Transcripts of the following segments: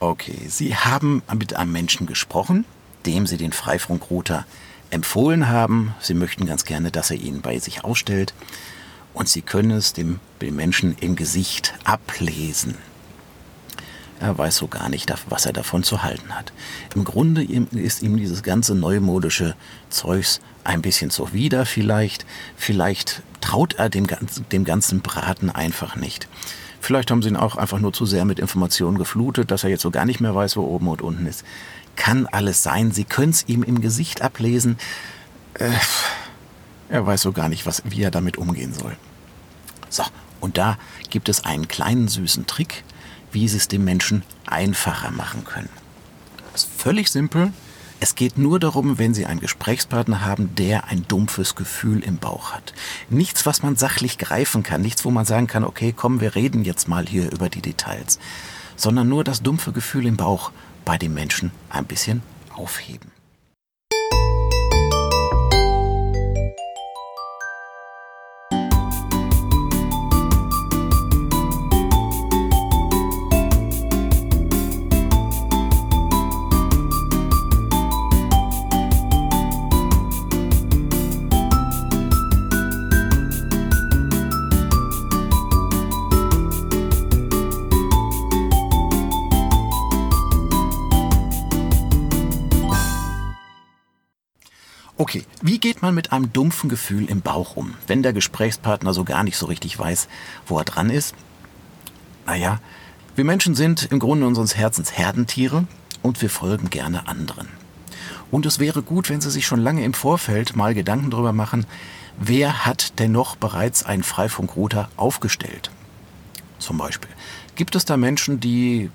Okay, Sie haben mit einem Menschen gesprochen, dem Sie den Freifunkrouter empfohlen haben. Sie möchten ganz gerne, dass er ihn bei sich ausstellt. Und Sie können es dem, dem Menschen im Gesicht ablesen. Er weiß so gar nicht, was er davon zu halten hat. Im Grunde ist ihm dieses ganze neumodische Zeugs ein bisschen zuwider vielleicht. Vielleicht traut er dem, dem ganzen Braten einfach nicht. Vielleicht haben sie ihn auch einfach nur zu sehr mit Informationen geflutet, dass er jetzt so gar nicht mehr weiß, wo oben und unten ist. Kann alles sein. Sie können es ihm im Gesicht ablesen. Äh, er weiß so gar nicht, was, wie er damit umgehen soll. So, und da gibt es einen kleinen süßen Trick, wie sie es dem Menschen einfacher machen können. Das ist völlig simpel. Es geht nur darum, wenn Sie einen Gesprächspartner haben, der ein dumpfes Gefühl im Bauch hat. Nichts, was man sachlich greifen kann, nichts, wo man sagen kann, okay, komm, wir reden jetzt mal hier über die Details, sondern nur das dumpfe Gefühl im Bauch bei dem Menschen ein bisschen aufheben. Okay, wie geht man mit einem dumpfen Gefühl im Bauch um, wenn der Gesprächspartner so gar nicht so richtig weiß, wo er dran ist? Naja, wir Menschen sind im Grunde unseres Herzens Herdentiere und wir folgen gerne anderen. Und es wäre gut, wenn Sie sich schon lange im Vorfeld mal Gedanken darüber machen, wer hat denn noch bereits einen Freifunkrouter aufgestellt? Zum Beispiel. Gibt es da Menschen, die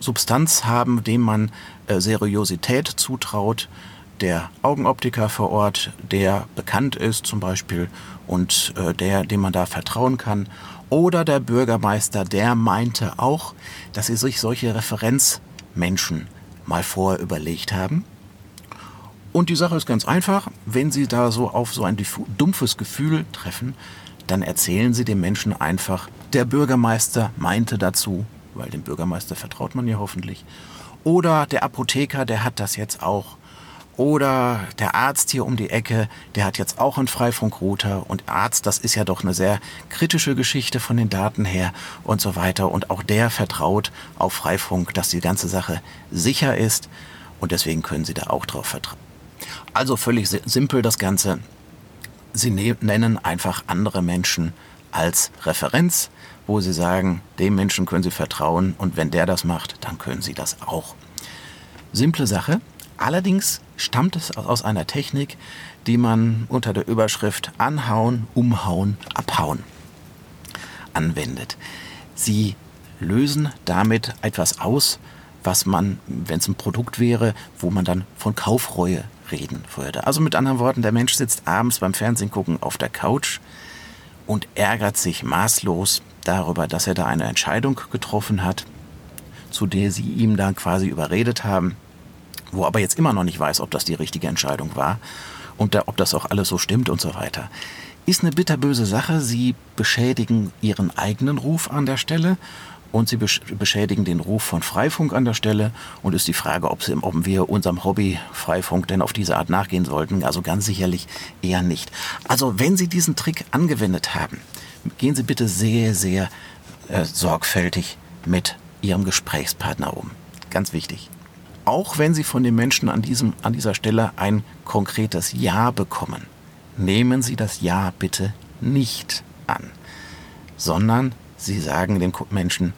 Substanz haben, dem man äh, Seriosität zutraut, der Augenoptiker vor Ort, der bekannt ist zum Beispiel und äh, der, dem man da vertrauen kann. Oder der Bürgermeister, der meinte auch, dass sie sich solche Referenzmenschen mal vorher überlegt haben. Und die Sache ist ganz einfach, wenn Sie da so auf so ein dumpfes Gefühl treffen, dann erzählen Sie dem Menschen einfach, der Bürgermeister meinte dazu, weil dem Bürgermeister vertraut man ja hoffentlich, oder der Apotheker, der hat das jetzt auch oder der Arzt hier um die Ecke, der hat jetzt auch einen Freifunkrouter und Arzt, das ist ja doch eine sehr kritische Geschichte von den Daten her und so weiter. Und auch der vertraut auf Freifunk, dass die ganze Sache sicher ist und deswegen können Sie da auch drauf vertrauen. Also völlig simpel das Ganze. Sie ne-, nennen einfach andere Menschen als Referenz, wo Sie sagen, dem Menschen können Sie vertrauen und wenn der das macht, dann können Sie das auch. Simple Sache. Allerdings stammt es aus einer Technik, die man unter der Überschrift Anhauen, Umhauen, Abhauen anwendet. Sie lösen damit etwas aus, was man, wenn es ein Produkt wäre, wo man dann von Kaufreue reden würde. Also mit anderen Worten, der Mensch sitzt abends beim Fernsehen gucken auf der Couch und ärgert sich maßlos darüber, dass er da eine Entscheidung getroffen hat, zu der sie ihm dann quasi überredet haben wo aber jetzt immer noch nicht weiß, ob das die richtige Entscheidung war und da, ob das auch alles so stimmt und so weiter. Ist eine bitterböse Sache. Sie beschädigen ihren eigenen Ruf an der Stelle und sie beschädigen den Ruf von Freifunk an der Stelle und ist die Frage, ob, sie, ob wir unserem Hobby Freifunk denn auf diese Art nachgehen sollten. Also ganz sicherlich eher nicht. Also wenn Sie diesen Trick angewendet haben, gehen Sie bitte sehr, sehr äh, sorgfältig mit Ihrem Gesprächspartner um. Ganz wichtig auch wenn Sie von den Menschen an, diesem, an dieser Stelle ein konkretes Ja bekommen, nehmen Sie das Ja bitte nicht an, sondern Sie sagen dem Menschen,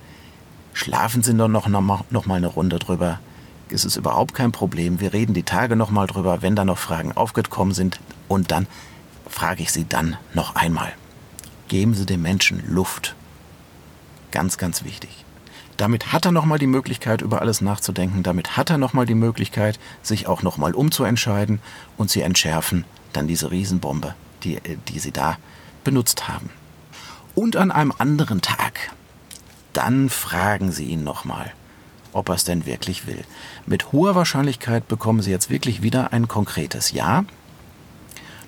schlafen Sie doch noch, noch, mal eine Runde drüber. Es ist überhaupt kein Problem. Wir reden die Tage noch mal drüber, wenn da noch Fragen aufgekommen sind. Und dann frage ich Sie dann noch einmal. Geben Sie dem Menschen Luft. Ganz, ganz wichtig. Damit hat er nochmal die Möglichkeit, über alles nachzudenken. Damit hat er nochmal die Möglichkeit, sich auch nochmal umzuentscheiden. Und sie entschärfen dann diese Riesenbombe, die, die sie da benutzt haben. Und an einem anderen Tag, dann fragen sie ihn nochmal, ob er es denn wirklich will. Mit hoher Wahrscheinlichkeit bekommen sie jetzt wirklich wieder ein konkretes Ja.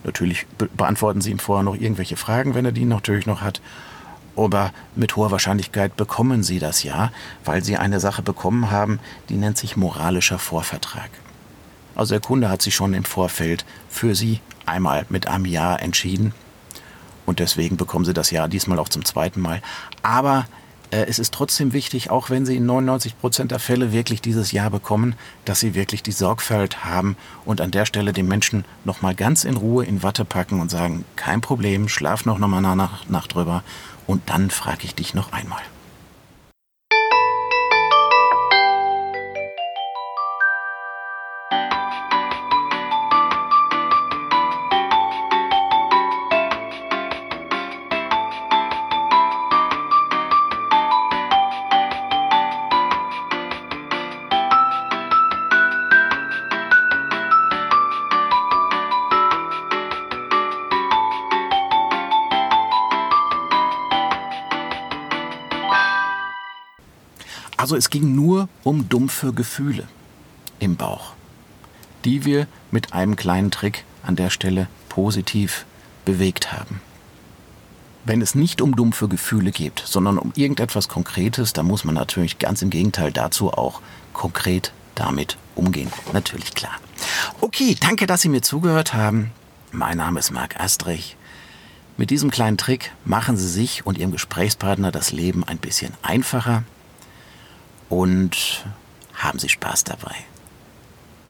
Natürlich beantworten sie ihm vorher noch irgendwelche Fragen, wenn er die natürlich noch hat. Aber mit hoher Wahrscheinlichkeit bekommen Sie das ja, weil Sie eine Sache bekommen haben, die nennt sich moralischer Vorvertrag. Also der Kunde hat sich schon im Vorfeld für Sie einmal mit einem Ja entschieden und deswegen bekommen Sie das Ja diesmal auch zum zweiten Mal. Aber äh, es ist trotzdem wichtig, auch wenn Sie in 99 Prozent der Fälle wirklich dieses Ja bekommen, dass Sie wirklich die Sorgfalt haben und an der Stelle den Menschen nochmal ganz in Ruhe in Watte packen und sagen, kein Problem, schlaf noch mal eine Nacht drüber und dann frage ich dich noch einmal. Also es ging nur um dumpfe Gefühle im Bauch, die wir mit einem kleinen Trick an der Stelle positiv bewegt haben. Wenn es nicht um dumpfe Gefühle geht, sondern um irgendetwas Konkretes, dann muss man natürlich ganz im Gegenteil dazu auch konkret damit umgehen. Natürlich klar. Okay, danke, dass Sie mir zugehört haben. Mein Name ist Marc Astrich. Mit diesem kleinen Trick machen Sie sich und Ihrem Gesprächspartner das Leben ein bisschen einfacher und haben Sie Spaß dabei.